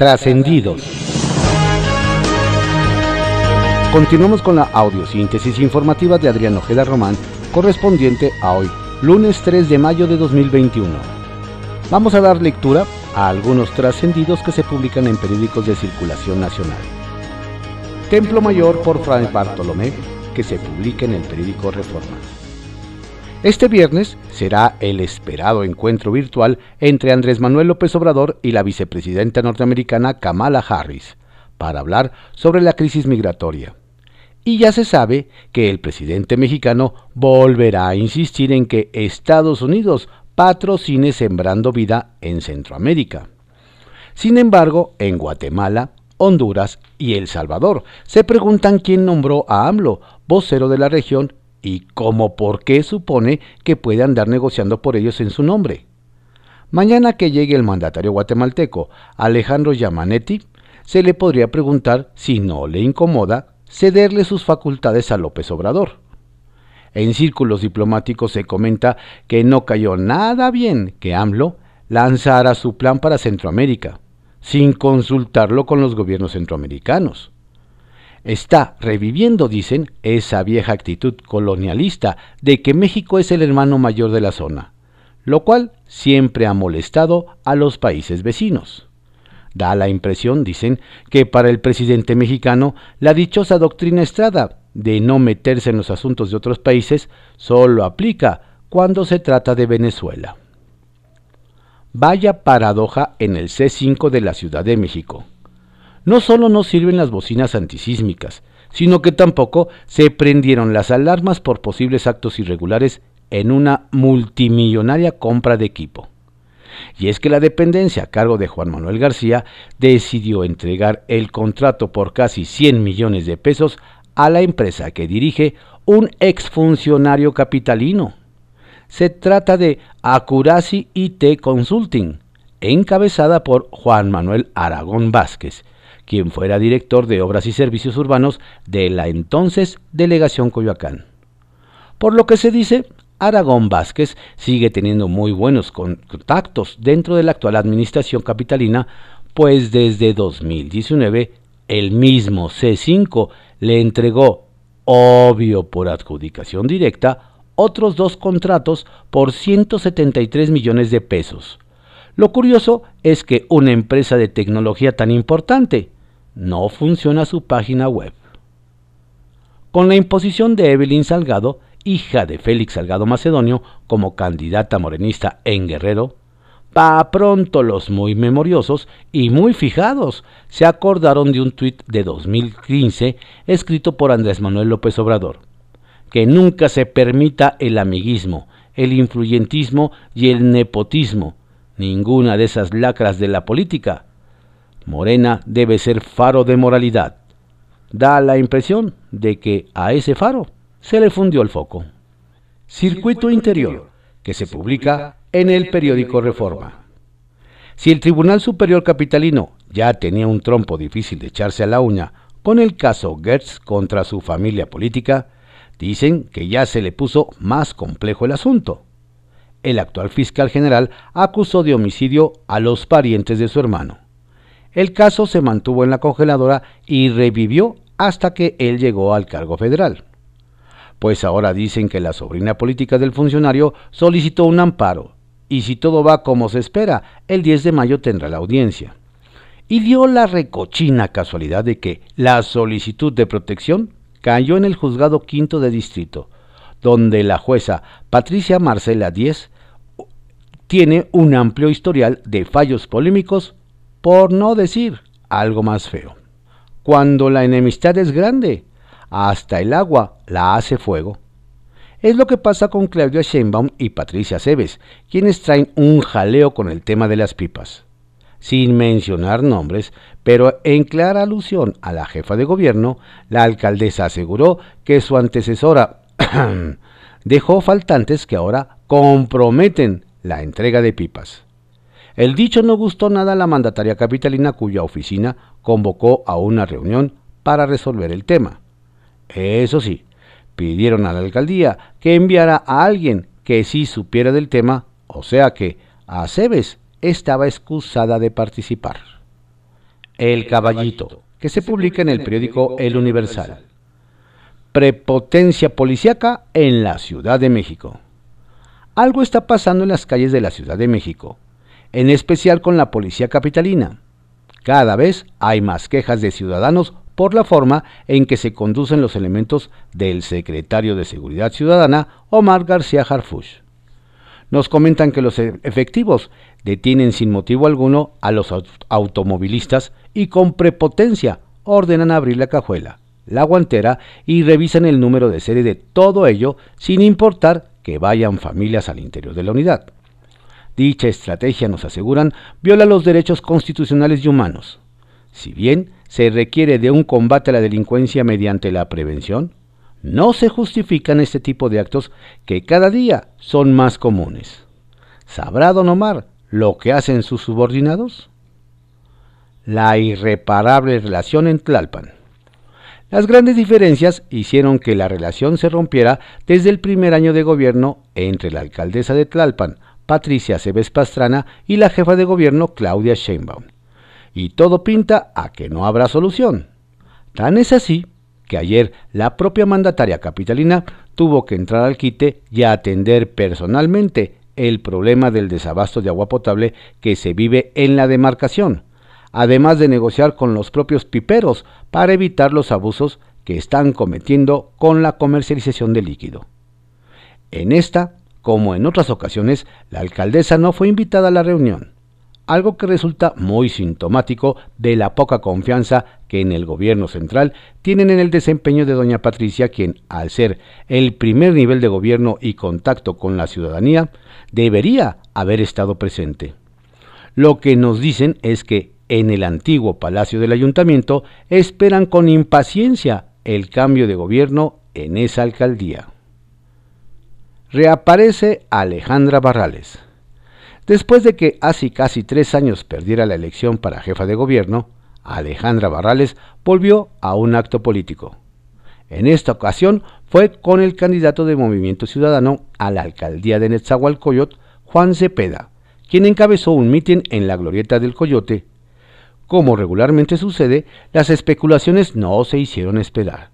Trascendidos. Continuamos con la audiosíntesis informativa de Adrián Ojeda Román, correspondiente a hoy, lunes 3 de mayo de 2021. Vamos a dar lectura a algunos trascendidos que se publican en periódicos de circulación nacional. Templo Mayor por Fray Bartolomé, que se publica en el periódico Reforma. Este viernes será el esperado encuentro virtual entre Andrés Manuel López Obrador y la vicepresidenta norteamericana Kamala Harris para hablar sobre la crisis migratoria. Y ya se sabe que el presidente mexicano volverá a insistir en que Estados Unidos patrocine Sembrando Vida en Centroamérica. Sin embargo, en Guatemala, Honduras y El Salvador se preguntan quién nombró a AMLO, vocero de la región, y cómo por qué supone que puede andar negociando por ellos en su nombre. Mañana que llegue el mandatario guatemalteco Alejandro Yamanetti, se le podría preguntar si no le incomoda cederle sus facultades a López Obrador. En círculos diplomáticos se comenta que no cayó nada bien que AMLO lanzara su plan para Centroamérica, sin consultarlo con los gobiernos centroamericanos está reviviendo, dicen, esa vieja actitud colonialista de que México es el hermano mayor de la zona, lo cual siempre ha molestado a los países vecinos. Da la impresión, dicen, que para el presidente mexicano la dichosa doctrina Estrada de no meterse en los asuntos de otros países solo aplica cuando se trata de Venezuela. Vaya paradoja en el C5 de la Ciudad de México no solo no sirven las bocinas antisísmicas, sino que tampoco se prendieron las alarmas por posibles actos irregulares en una multimillonaria compra de equipo. Y es que la dependencia a cargo de Juan Manuel García decidió entregar el contrato por casi 100 millones de pesos a la empresa que dirige un exfuncionario capitalino. Se trata de Acuracy IT Consulting, encabezada por Juan Manuel Aragón Vázquez, quien fuera director de Obras y Servicios Urbanos de la entonces Delegación Coyoacán. Por lo que se dice, Aragón Vázquez sigue teniendo muy buenos contactos dentro de la actual administración capitalina, pues desde 2019 el mismo C5 le entregó, obvio por adjudicación directa, otros dos contratos por 173 millones de pesos. Lo curioso es que una empresa de tecnología tan importante, no funciona su página web. Con la imposición de Evelyn Salgado, hija de Félix Salgado Macedonio, como candidata morenista en Guerrero, pa pronto los muy memoriosos y muy fijados se acordaron de un tuit de 2015 escrito por Andrés Manuel López Obrador. Que nunca se permita el amiguismo, el influyentismo y el nepotismo, ninguna de esas lacras de la política, Morena debe ser faro de moralidad. Da la impresión de que a ese faro se le fundió el foco. Circuito Interior, que se publica en el periódico Reforma. Si el Tribunal Superior Capitalino ya tenía un trompo difícil de echarse a la uña con el caso Gertz contra su familia política, dicen que ya se le puso más complejo el asunto. El actual fiscal general acusó de homicidio a los parientes de su hermano. El caso se mantuvo en la congeladora y revivió hasta que él llegó al cargo federal. Pues ahora dicen que la sobrina política del funcionario solicitó un amparo, y si todo va como se espera, el 10 de mayo tendrá la audiencia. Y dio la recochina casualidad de que la solicitud de protección cayó en el juzgado quinto de distrito, donde la jueza Patricia Marcela Díez tiene un amplio historial de fallos polémicos por no decir algo más feo. Cuando la enemistad es grande, hasta el agua la hace fuego. Es lo que pasa con Claudia Sheinbaum y Patricia Cebes, quienes traen un jaleo con el tema de las pipas. Sin mencionar nombres, pero en clara alusión a la jefa de gobierno, la alcaldesa aseguró que su antecesora dejó faltantes que ahora comprometen la entrega de pipas. El dicho no gustó nada a la mandataria capitalina cuya oficina convocó a una reunión para resolver el tema. Eso sí, pidieron a la alcaldía que enviara a alguien que sí supiera del tema, o sea que Aceves estaba excusada de participar. El Caballito, que se publica en el periódico El Universal. Prepotencia policíaca en la Ciudad de México. Algo está pasando en las calles de la Ciudad de México, en especial con la policía capitalina. Cada vez hay más quejas de ciudadanos por la forma en que se conducen los elementos del secretario de Seguridad Ciudadana, Omar García Harfush. Nos comentan que los e-, efectivos detienen sin motivo alguno a los automovilistas y con prepotencia ordenan abrir la cajuela, la guantera y revisan el número de serie de todo ello sin importar que vayan familias al interior de la unidad. Dicha estrategia, nos aseguran, viola los derechos constitucionales y humanos. Si bien se requiere de un combate a la delincuencia mediante la prevención, no se justifican este tipo de actos que cada día son más comunes. ¿Sabrá don Omar lo que hacen sus subordinados? La irreparable relación en Tlalpan. Las grandes diferencias hicieron que la relación se rompiera desde el primer año de gobierno entre la alcaldesa de Tlalpan, Patricia Cebes Pastrana, y la jefa de gobierno, Claudia Sheinbaum. Y todo pinta a que no habrá solución. Tan es así que ayer la propia mandataria capitalina tuvo que entrar al quite y atender personalmente el problema del desabasto de agua potable que se vive en la demarcación, además de negociar con los propios piperos para evitar los abusos que están cometiendo con la comercialización del líquido. En esta, como en otras ocasiones, la alcaldesa no fue invitada a la reunión algo que resulta muy sintomático de la poca confianza que en el gobierno central tienen en el desempeño de doña Patricia, quien, al ser el primer nivel de gobierno y contacto con la ciudadanía, debería haber estado presente. Lo que nos dicen es que en el antiguo Palacio del Ayuntamiento esperan con impaciencia el cambio de gobierno en esa alcaldía. Reaparece Alejandra Barrales. Después de que hace casi tres años perdiera la elección para jefa de gobierno, Alejandra Barrales volvió a un acto político. En esta ocasión fue con el candidato de Movimiento Ciudadano a la alcaldía de Netzahualcoyot, Juan Cepeda, quien encabezó un mitin en la glorieta del Coyote. Como regularmente sucede, las especulaciones no se hicieron esperar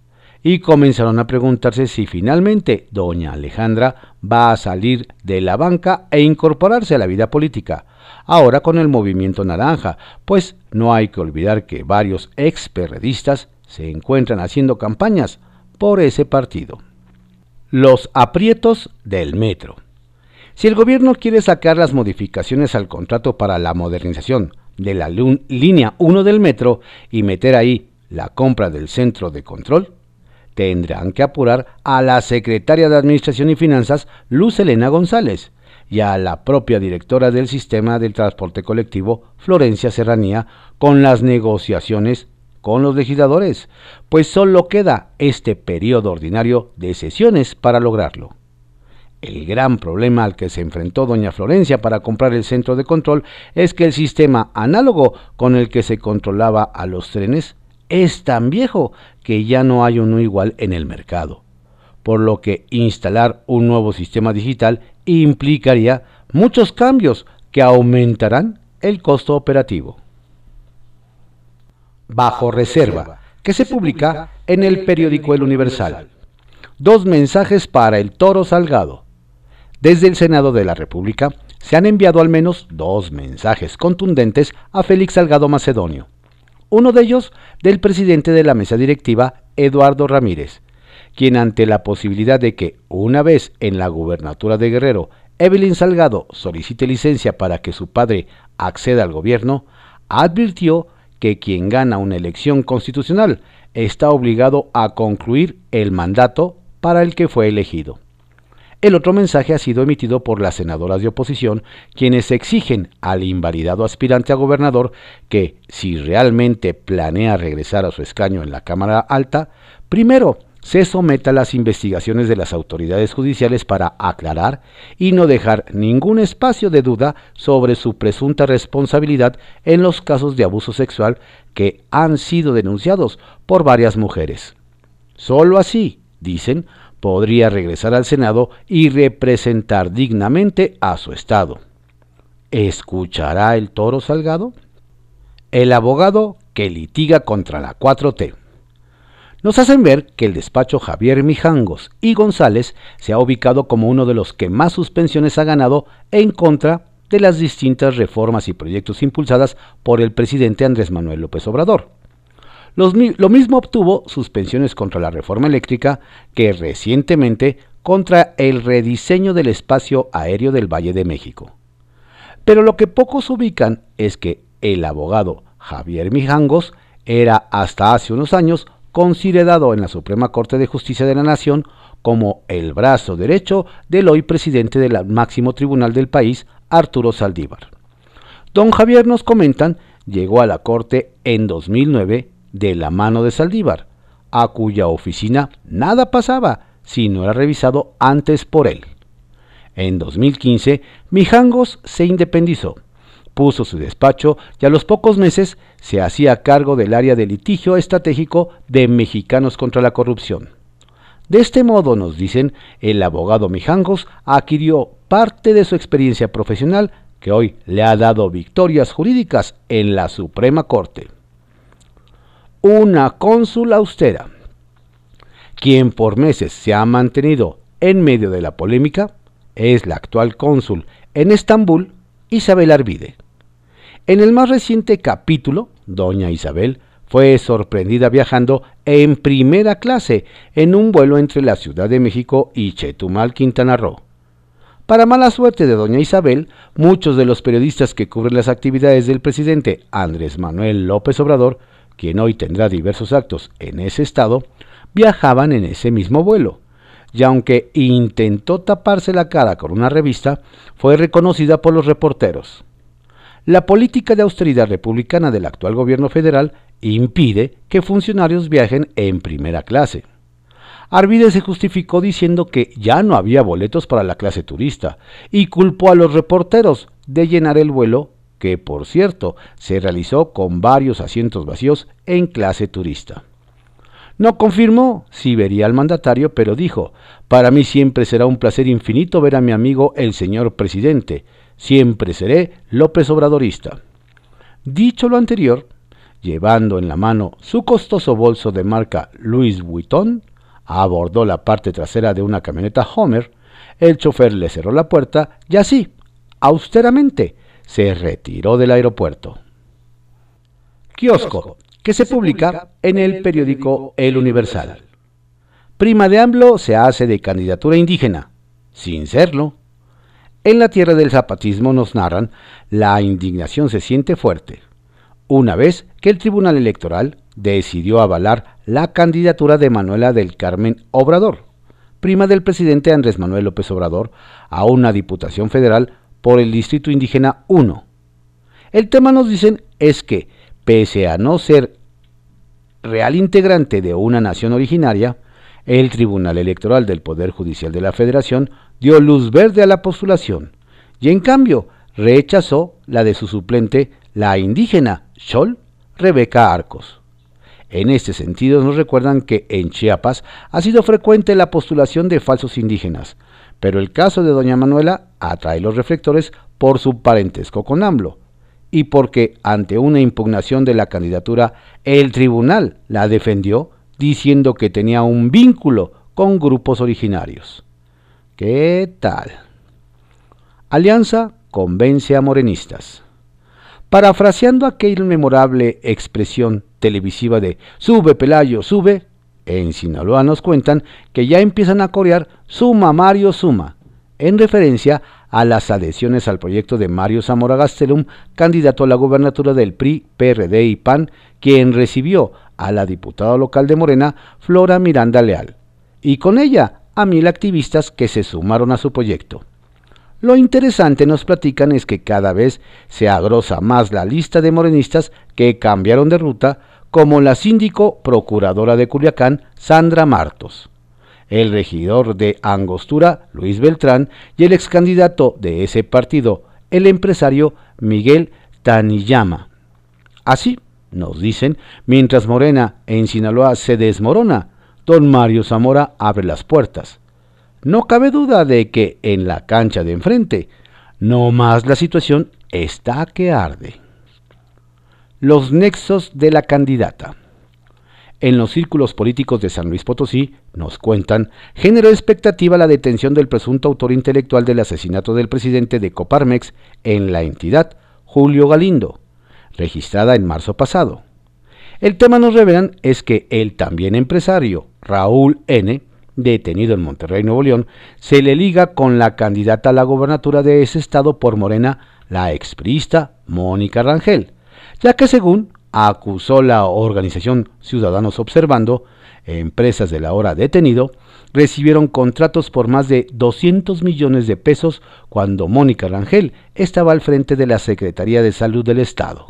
y comenzaron a preguntarse si finalmente doña Alejandra va a salir de la banca e incorporarse a la vida política, ahora con el movimiento naranja, pues no hay que olvidar que varios ex se encuentran haciendo campañas por ese partido. Los aprietos del metro. Si el gobierno quiere sacar las modificaciones al contrato para la modernización de la línea 1 del metro y meter ahí la compra del centro de control, tendrán que apurar a la secretaria de Administración y Finanzas, Luz Elena González, y a la propia directora del Sistema del Transporte Colectivo, Florencia Serranía, con las negociaciones con los legisladores, pues solo queda este periodo ordinario de sesiones para lograrlo. El gran problema al que se enfrentó doña Florencia para comprar el centro de control es que el sistema análogo con el que se controlaba a los trenes es tan viejo que ya no hay uno igual en el mercado, por lo que instalar un nuevo sistema digital implicaría muchos cambios que aumentarán el costo operativo. Bajo reserva, que se publica en el periódico El Universal. Dos mensajes para el toro salgado. Desde el Senado de la República se han enviado al menos dos mensajes contundentes a Félix Salgado Macedonio uno de ellos del presidente de la mesa directiva, Eduardo Ramírez, quien ante la posibilidad de que, una vez en la gubernatura de Guerrero, Evelyn Salgado solicite licencia para que su padre acceda al gobierno, advirtió que quien gana una elección constitucional está obligado a concluir el mandato para el que fue elegido. El otro mensaje ha sido emitido por las senadoras de oposición, quienes exigen al invalidado aspirante a gobernador que, si realmente planea regresar a su escaño en la Cámara Alta, primero se someta a las investigaciones de las autoridades judiciales para aclarar y no dejar ningún espacio de duda sobre su presunta responsabilidad en los casos de abuso sexual que han sido denunciados por varias mujeres. Solo así, dicen, podría regresar al Senado y representar dignamente a su Estado. ¿Escuchará el toro salgado? El abogado que litiga contra la 4T. Nos hacen ver que el despacho Javier Mijangos y González se ha ubicado como uno de los que más suspensiones ha ganado en contra de las distintas reformas y proyectos impulsadas por el presidente Andrés Manuel López Obrador. Lo mismo obtuvo suspensiones contra la reforma eléctrica que recientemente contra el rediseño del espacio aéreo del Valle de México. Pero lo que pocos ubican es que el abogado Javier Mijangos era hasta hace unos años considerado en la Suprema Corte de Justicia de la Nación como el brazo derecho del hoy presidente del máximo tribunal del país, Arturo Saldívar. Don Javier nos comentan, llegó a la Corte en 2009 de la mano de Saldívar, a cuya oficina nada pasaba si no era revisado antes por él. En 2015, Mijangos se independizó, puso su despacho y a los pocos meses se hacía cargo del área de litigio estratégico de Mexicanos contra la Corrupción. De este modo, nos dicen, el abogado Mijangos adquirió parte de su experiencia profesional que hoy le ha dado victorias jurídicas en la Suprema Corte. Una cónsul austera quien por meses se ha mantenido en medio de la polémica, es la actual cónsul en Estambul, Isabel Arvide. En el más reciente capítulo, doña Isabel fue sorprendida viajando en primera clase en un vuelo entre la Ciudad de México y Chetumal, Quintana Roo. Para mala suerte de doña Isabel, muchos de los periodistas que cubren las actividades del presidente Andrés Manuel López Obrador, quien hoy tendrá diversos actos en ese estado, viajaban en ese mismo vuelo, y aunque intentó taparse la cara con una revista, fue reconocida por los reporteros. La política de austeridad republicana del actual gobierno federal impide que funcionarios viajen en primera clase. Arvide se justificó diciendo que ya no había boletos para la clase turista y culpó a los reporteros de llenar el vuelo, que por cierto se realizó con varios asientos vacíos en clase turista. No confirmó si vería al mandatario, pero dijo, para mí siempre será un placer infinito ver a mi amigo el señor presidente, siempre seré López Obradorista. Dicho lo anterior, llevando en la mano su costoso bolso de marca Louis Vuitton, abordó la parte trasera de una camioneta Homer, el chofer le cerró la puerta y así, austeramente, se retiró del aeropuerto. Kiosco, que se publica en el periódico El Universal. Prima de AMLO se hace de candidatura indígena, sin serlo. En la tierra del zapatismo nos narran, la indignación se siente fuerte, una vez que el Tribunal Electoral decidió avalar la candidatura de Manuela del Carmen Obrador, prima del presidente Andrés Manuel López Obrador, a una diputación federal por el Distrito Indígena 1. El tema nos dicen es que Pese a no ser real integrante de una nación originaria, el Tribunal Electoral del Poder Judicial de la Federación dio luz verde a la postulación y en cambio rechazó la de su suplente, la indígena Chol Rebeca Arcos. En este sentido nos recuerdan que en Chiapas ha sido frecuente la postulación de falsos indígenas, pero el caso de doña Manuela atrae los reflectores por su parentesco con AMLO, y porque ante una impugnación de la candidatura el tribunal la defendió diciendo que tenía un vínculo con grupos originarios. ¿Qué tal? Alianza convence a morenistas. Parafraseando aquella memorable expresión televisiva de sube Pelayo, sube, en Sinaloa nos cuentan que ya empiezan a corear Suma Mario Suma, en referencia a las adhesiones al proyecto de Mario Zamora Gastelum, candidato a la gubernatura del PRI, PRD y PAN, quien recibió a la diputada local de Morena, Flora Miranda Leal, y con ella a mil activistas que se sumaron a su proyecto. Lo interesante nos platican es que cada vez se agrosa más la lista de morenistas que cambiaron de ruta, como la síndico procuradora de Culiacán, Sandra Martos el regidor de Angostura, Luis Beltrán, y el ex candidato de ese partido, el empresario Miguel Taniyama. Así, nos dicen, mientras Morena en Sinaloa se desmorona, don Mario Zamora abre las puertas. No cabe duda de que en la cancha de enfrente, no más la situación está que arde. Los nexos de la candidata. En los círculos políticos de San Luis Potosí, nos cuentan, generó expectativa la detención del presunto autor intelectual del asesinato del presidente de Coparmex en la entidad, Julio Galindo, registrada en marzo pasado. El tema nos revelan es que el también empresario, Raúl N., detenido en Monterrey, Nuevo León, se le liga con la candidata a la gobernatura de ese estado por Morena, la exprista Mónica Rangel, ya que según acusó la organización Ciudadanos Observando, empresas de la hora detenido, recibieron contratos por más de 200 millones de pesos cuando Mónica Rangel estaba al frente de la Secretaría de Salud del Estado.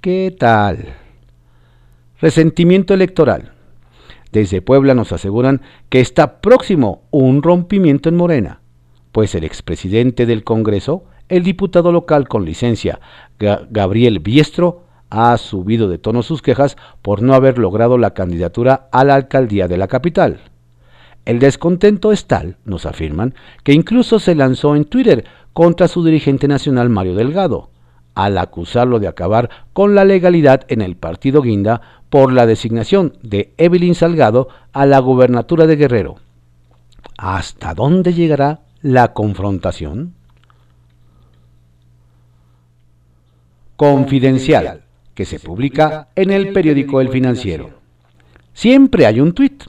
¿Qué tal? Resentimiento electoral. Desde Puebla nos aseguran que está próximo un rompimiento en Morena, pues el expresidente del Congreso, el diputado local con licencia, Gabriel Biestro, ha subido de tono sus quejas por no haber logrado la candidatura a la alcaldía de la capital. El descontento es tal, nos afirman, que incluso se lanzó en Twitter contra su dirigente nacional Mario Delgado, al acusarlo de acabar con la legalidad en el partido Guinda por la designación de Evelyn Salgado a la gubernatura de Guerrero. ¿Hasta dónde llegará la confrontación? Confidencial, que se publica en el periódico El Financiero. Siempre hay un tuit.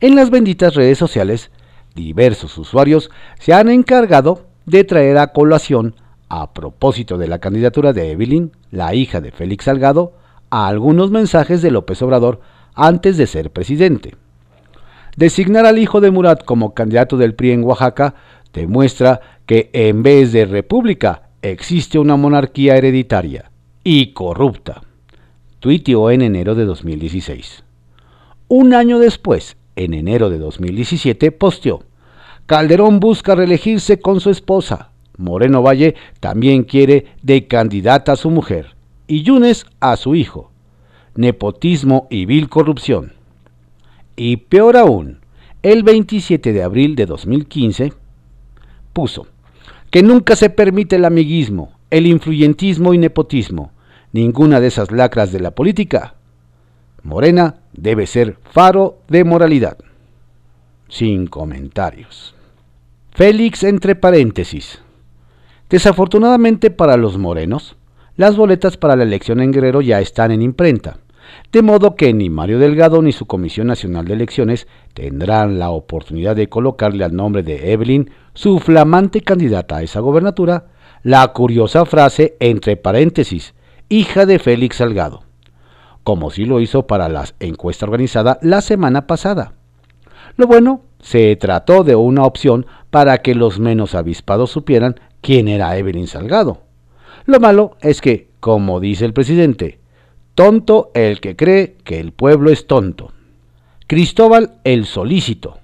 En las benditas redes sociales, diversos usuarios se han encargado de traer a colación, a propósito de la candidatura de Evelyn, la hija de Félix Salgado, a algunos mensajes de López Obrador antes de ser presidente. Designar al hijo de Murat como candidato del PRI en Oaxaca demuestra que en vez de república existe una monarquía hereditaria y corrupta. Tuiteó en enero de 2016. Un año después, en enero de 2017, posteó, Calderón busca reelegirse con su esposa. Moreno Valle también quiere de candidata a su mujer y Yunes a su hijo. Nepotismo y vil corrupción. Y peor aún, el 27 de abril de 2015 puso que nunca se permite el amiguismo, el influyentismo y nepotismo, ninguna de esas lacras de la política. Morena debe ser faro de moralidad. Sin comentarios. Félix entre paréntesis. Desafortunadamente para los morenos, las boletas para la elección en Guerrero ya están en imprenta, de modo que ni Mario Delgado ni su Comisión Nacional de Elecciones tendrán la oportunidad de colocarle al nombre de Evelyn, su flamante candidata a esa gobernatura, la curiosa frase entre paréntesis, hija de Félix Salgado, como si lo hizo para la encuesta organizada la semana pasada. Lo bueno, se trató de una opción para que los menos avispados supieran quién era Evelyn Salgado lo malo es que, como dice el presidente, tonto el que cree que el pueblo es tonto. Cristóbal el Solícito.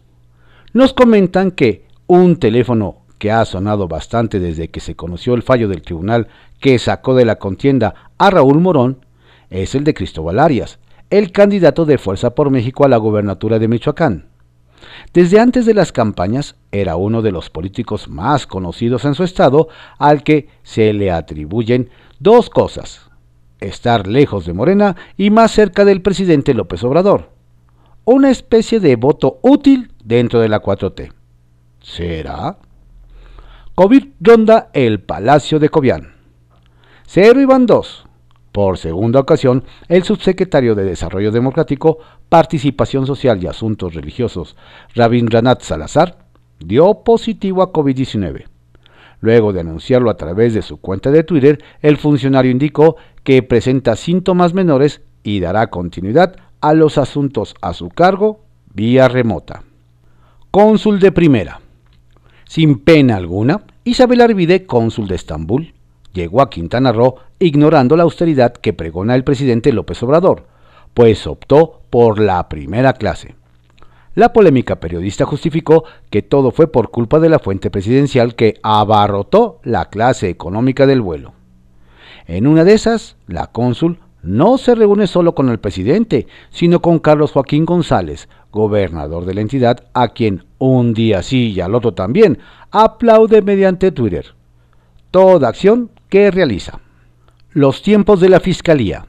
Nos comentan que un teléfono que ha sonado bastante desde que se conoció el fallo del tribunal que sacó de la contienda a Raúl Morón es el de Cristóbal Arias, el candidato de Fuerza por México a la gobernatura de Michoacán. Desde antes de las campañas era uno de los políticos más conocidos en su estado al que se le atribuyen dos cosas, estar lejos de Morena y más cerca del presidente López Obrador. Una especie de voto útil dentro de la 4T. ¿Será? COVID ronda el Palacio de Cobián. Cero y van dos. Por segunda ocasión, el subsecretario de Desarrollo Democrático, Participación Social y Asuntos Religiosos, Rabindranath Salazar, dio positivo a COVID-19. Luego de anunciarlo a través de su cuenta de Twitter, el funcionario indicó que presenta síntomas menores y dará continuidad a los asuntos a su cargo vía remota. Cónsul de primera. Sin pena alguna, Isabel Arvide, cónsul de Estambul, llegó a Quintana Roo ignorando la austeridad que pregona el presidente López Obrador, pues optó por la primera clase. La polémica periodista justificó que todo fue por culpa de la fuente presidencial que abarrotó la clase económica del vuelo. En una de esas, la cónsul no se reúne solo con el presidente, sino con Carlos Joaquín González, gobernador de la entidad, a quien un día sí y al otro también aplaude mediante Twitter. Toda acción que realiza. Los tiempos de la Fiscalía.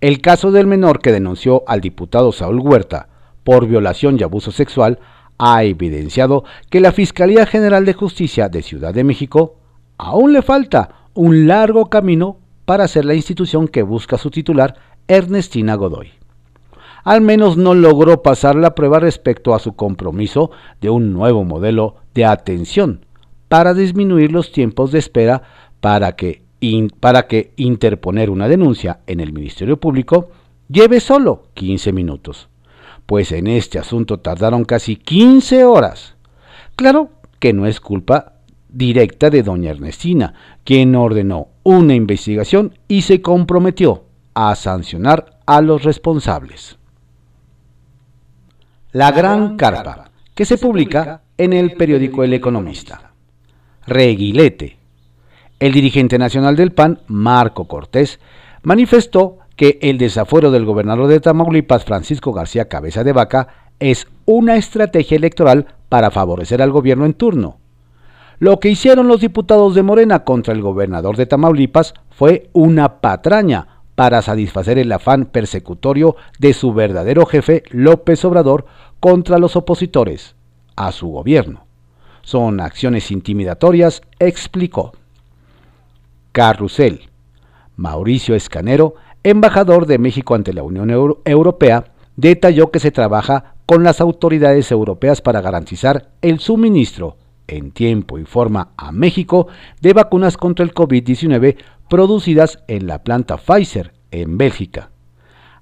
El caso del menor que denunció al diputado Saúl Huerta por violación y abuso sexual ha evidenciado que la Fiscalía General de Justicia de Ciudad de México aún le falta un largo camino para ser la institución que busca su titular, Ernestina Godoy. Al menos no logró pasar la prueba respecto a su compromiso de un nuevo modelo de atención para disminuir los tiempos de espera para que para que interponer una denuncia en el Ministerio Público lleve solo 15 minutos, pues en este asunto tardaron casi 15 horas. Claro que no es culpa directa de doña Ernestina, quien ordenó una investigación y se comprometió a sancionar a los responsables. La Gran Carpa, que se publica en el periódico El Economista. Reguilete, el dirigente nacional del PAN, Marco Cortés, manifestó que el desafuero del gobernador de Tamaulipas, Francisco García Cabeza de Vaca, es una estrategia electoral para favorecer al gobierno en turno. Lo que hicieron los diputados de Morena contra el gobernador de Tamaulipas fue una patraña para satisfacer el afán persecutorio de su verdadero jefe López Obrador contra los opositores a su gobierno. Son acciones intimidatorias, explicó. Carrusel. Mauricio Escanero, embajador de México ante la Unión Europea, detalló que se trabaja con las autoridades europeas para garantizar el suministro en tiempo y forma a México de vacunas contra el COVID-19 producidas en la planta Pfizer en Bélgica.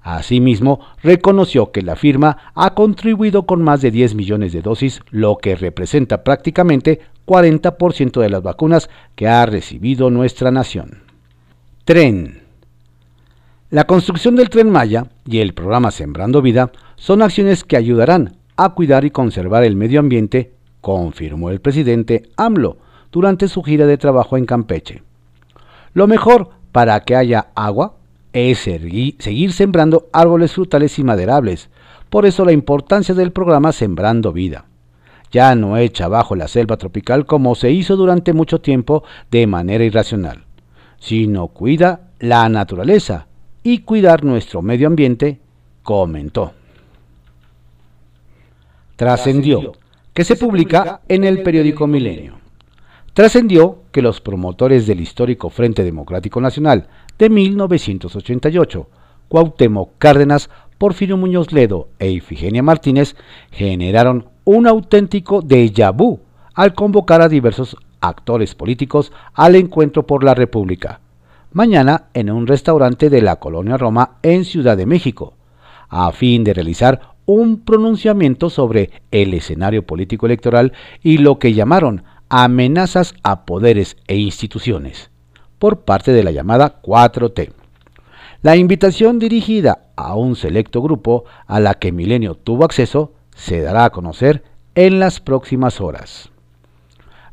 Asimismo, reconoció que la firma ha contribuido con más de 10 millones de dosis, lo que representa prácticamente 40% de las vacunas que ha recibido nuestra nación. Tren. La construcción del tren Maya y el programa Sembrando Vida son acciones que ayudarán a cuidar y conservar el medio ambiente, confirmó el presidente AMLO durante su gira de trabajo en Campeche. Lo mejor para que haya agua es seguir sembrando árboles frutales y maderables, por eso la importancia del programa Sembrando Vida ya no echa abajo la selva tropical como se hizo durante mucho tiempo de manera irracional, sino cuida la naturaleza y cuidar nuestro medio ambiente, comentó. Trascendió, que se publica en el periódico Milenio. Trascendió que los promotores del histórico Frente Democrático Nacional de 1988, Cuauhtémoc Cárdenas, Porfirio Muñoz Ledo e Ifigenia Martínez, generaron un auténtico déjà vu al convocar a diversos actores políticos al encuentro por la República, mañana en un restaurante de la Colonia Roma en Ciudad de México, a fin de realizar un pronunciamiento sobre el escenario político electoral y lo que llamaron amenazas a poderes e instituciones por parte de la llamada 4T. La invitación dirigida a un selecto grupo a la que Milenio tuvo acceso se dará a conocer en las próximas horas.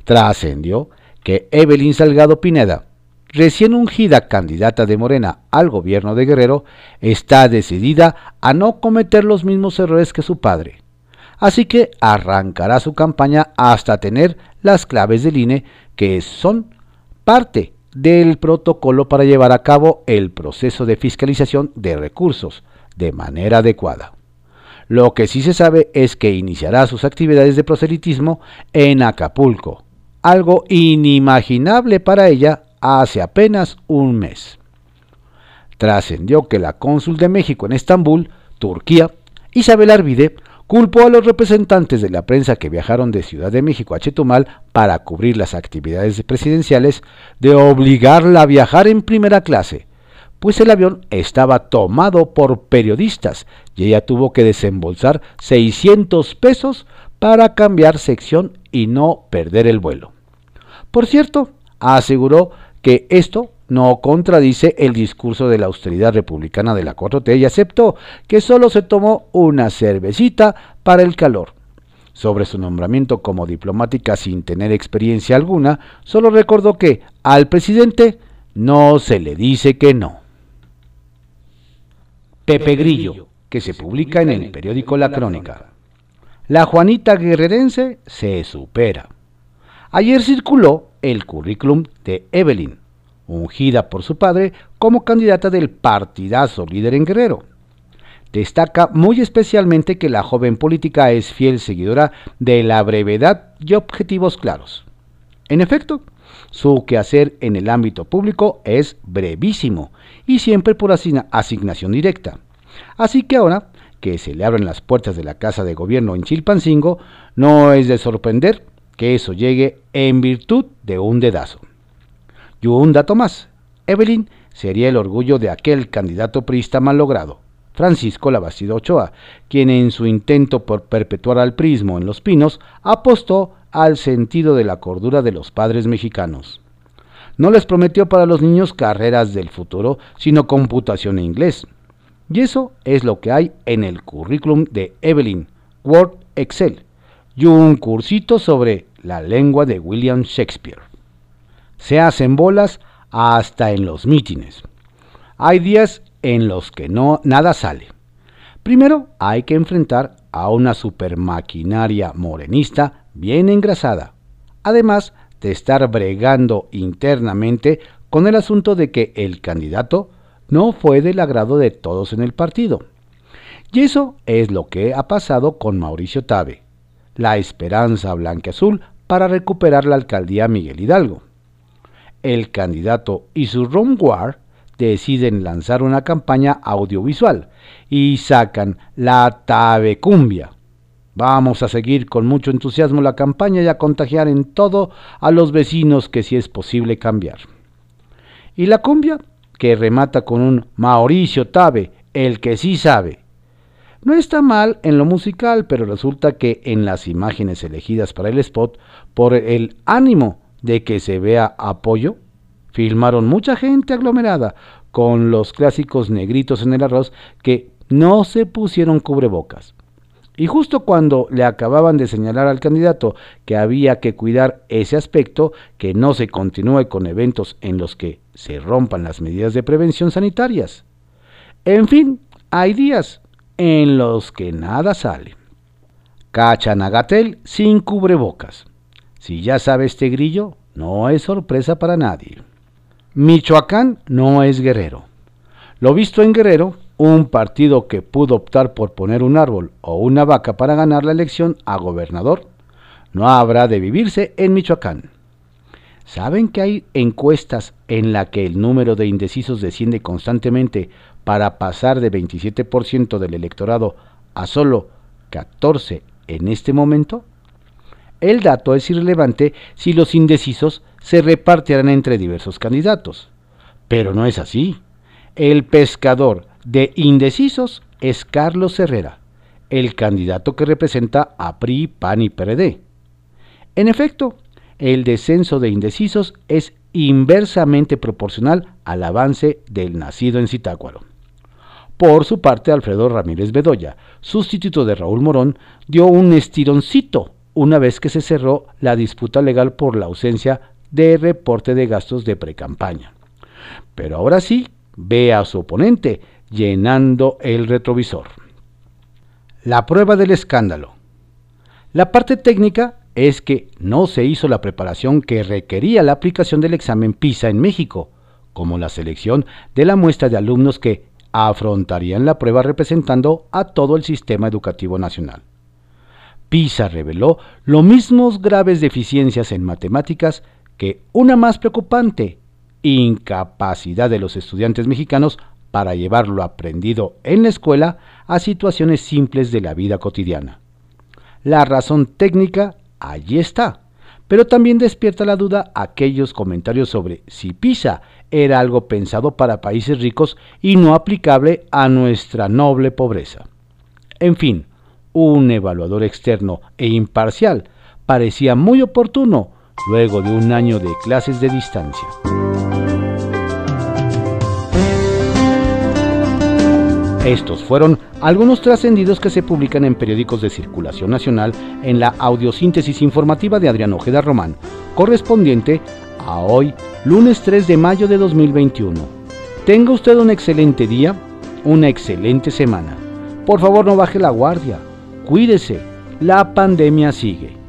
Trascendió que Evelyn Salgado Pineda, recién ungida candidata de Morena al gobierno de Guerrero, está decidida a no cometer los mismos errores que su padre. Así que arrancará su campaña hasta tener las claves del INE que son parte del protocolo para llevar a cabo el proceso de fiscalización de recursos de manera adecuada. Lo que sí se sabe es que iniciará sus actividades de proselitismo en Acapulco, algo inimaginable para ella hace apenas un mes. Trascendió que la cónsul de México en Estambul, Turquía, Isabel Arvide, culpó a los representantes de la prensa que viajaron de Ciudad de México a Chetumal para cubrir las actividades presidenciales de obligarla a viajar en primera clase, pues el avión estaba tomado por periodistas y ella tuvo que desembolsar 600 pesos para cambiar sección y no perder el vuelo. Por cierto, aseguró que esto no contradice el discurso de la austeridad republicana de la 4T y aceptó que solo se tomó una cervecita para el calor. Sobre su nombramiento como diplomática sin tener experiencia alguna, solo recordó que al presidente no se le dice que no. Pepe Grillo, que se publica en el periódico La Crónica. La Juanita Guerrerense se supera. Ayer circuló el currículum de Evelyn, ungida por su padre como candidata del partidazo líder en Guerrero. Destaca muy especialmente que la joven política es fiel seguidora de la brevedad y objetivos claros. En efecto, su quehacer en el ámbito público es brevísimo y siempre por asignación directa. Así que ahora que se le abren las puertas de la Casa de Gobierno en Chilpancingo, no es de sorprender que eso llegue en virtud de un dedazo. Y un dato más, Evelyn sería el orgullo de aquel candidato priista mal logrado, Francisco Labastida Ochoa, quien en su intento por perpetuar al prismo en los pinos apostó al sentido de la cordura de los padres mexicanos. No les prometió para los niños carreras del futuro, sino computación en inglés. Y eso es lo que hay en el currículum de Evelyn, Word Excel, y un cursito sobre la lengua de William Shakespeare. Se hacen bolas hasta en los mítines. Hay días en los que no nada sale. Primero hay que enfrentar a una supermaquinaria morenista bien engrasada, además de estar bregando internamente con el asunto de que el candidato no fue del agrado de todos en el partido. Y eso es lo que ha pasado con Mauricio Tabe, la esperanza blanca-azul para recuperar la alcaldía Miguel Hidalgo. El candidato y su War deciden lanzar una campaña audiovisual y sacan la Tabe Cumbia. Vamos a seguir con mucho entusiasmo la campaña y a contagiar en todo a los vecinos que si es posible cambiar. Y la cumbia que remata con un Mauricio Tabe, el que sí sabe. No está mal en lo musical, pero resulta que en las imágenes elegidas para el spot, por el ánimo de que se vea apoyo, filmaron mucha gente aglomerada con los clásicos negritos en el arroz que no se pusieron cubrebocas. Y justo cuando le acababan de señalar al candidato que había que cuidar ese aspecto, que no se continúe con eventos en los que se rompan las medidas de prevención sanitarias. En fin, hay días en los que nada sale. Cachanagatel sin cubrebocas. Si ya sabe este grillo, no es sorpresa para nadie. Michoacán no es Guerrero. Lo visto en Guerrero un partido que pudo optar por poner un árbol o una vaca para ganar la elección a gobernador, no habrá de vivirse en Michoacán. ¿Saben que hay encuestas en la que el número de indecisos desciende constantemente para pasar de 27% del electorado a solo 14 en este momento? El dato es irrelevante si los indecisos se repartirán entre diversos candidatos. Pero no es así. El pescador de indecisos es Carlos Herrera, el candidato que representa a PRI, PAN y PRD. En efecto, el descenso de indecisos es inversamente proporcional al avance del nacido en Zitácuaro. Por su parte, Alfredo Ramírez Bedoya, sustituto de Raúl Morón, dio un estironcito una vez que se cerró la disputa legal por la ausencia de reporte de gastos de precampaña. Pero ahora sí, ve a su oponente llenando el retrovisor. La prueba del escándalo. La parte técnica es que no se hizo la preparación que requería la aplicación del examen PISA en México, como la selección de la muestra de alumnos que afrontarían la prueba representando a todo el sistema educativo nacional. PISA reveló lo mismos graves deficiencias en matemáticas que una más preocupante, incapacidad de los estudiantes mexicanos para llevar lo aprendido en la escuela a situaciones simples de la vida cotidiana. La razón técnica allí está, pero también despierta la duda aquellos comentarios sobre si PISA era algo pensado para países ricos y no aplicable a nuestra noble pobreza. En fin, un evaluador externo e imparcial parecía muy oportuno luego de un año de clases de distancia. Estos fueron algunos trascendidos que se publican en periódicos de circulación nacional en la audiosíntesis informativa de Adrián Ojeda Román, correspondiente a hoy, lunes 3 de mayo de 2021. Tenga usted un excelente día, una excelente semana. Por favor no baje la guardia, cuídese, la pandemia sigue.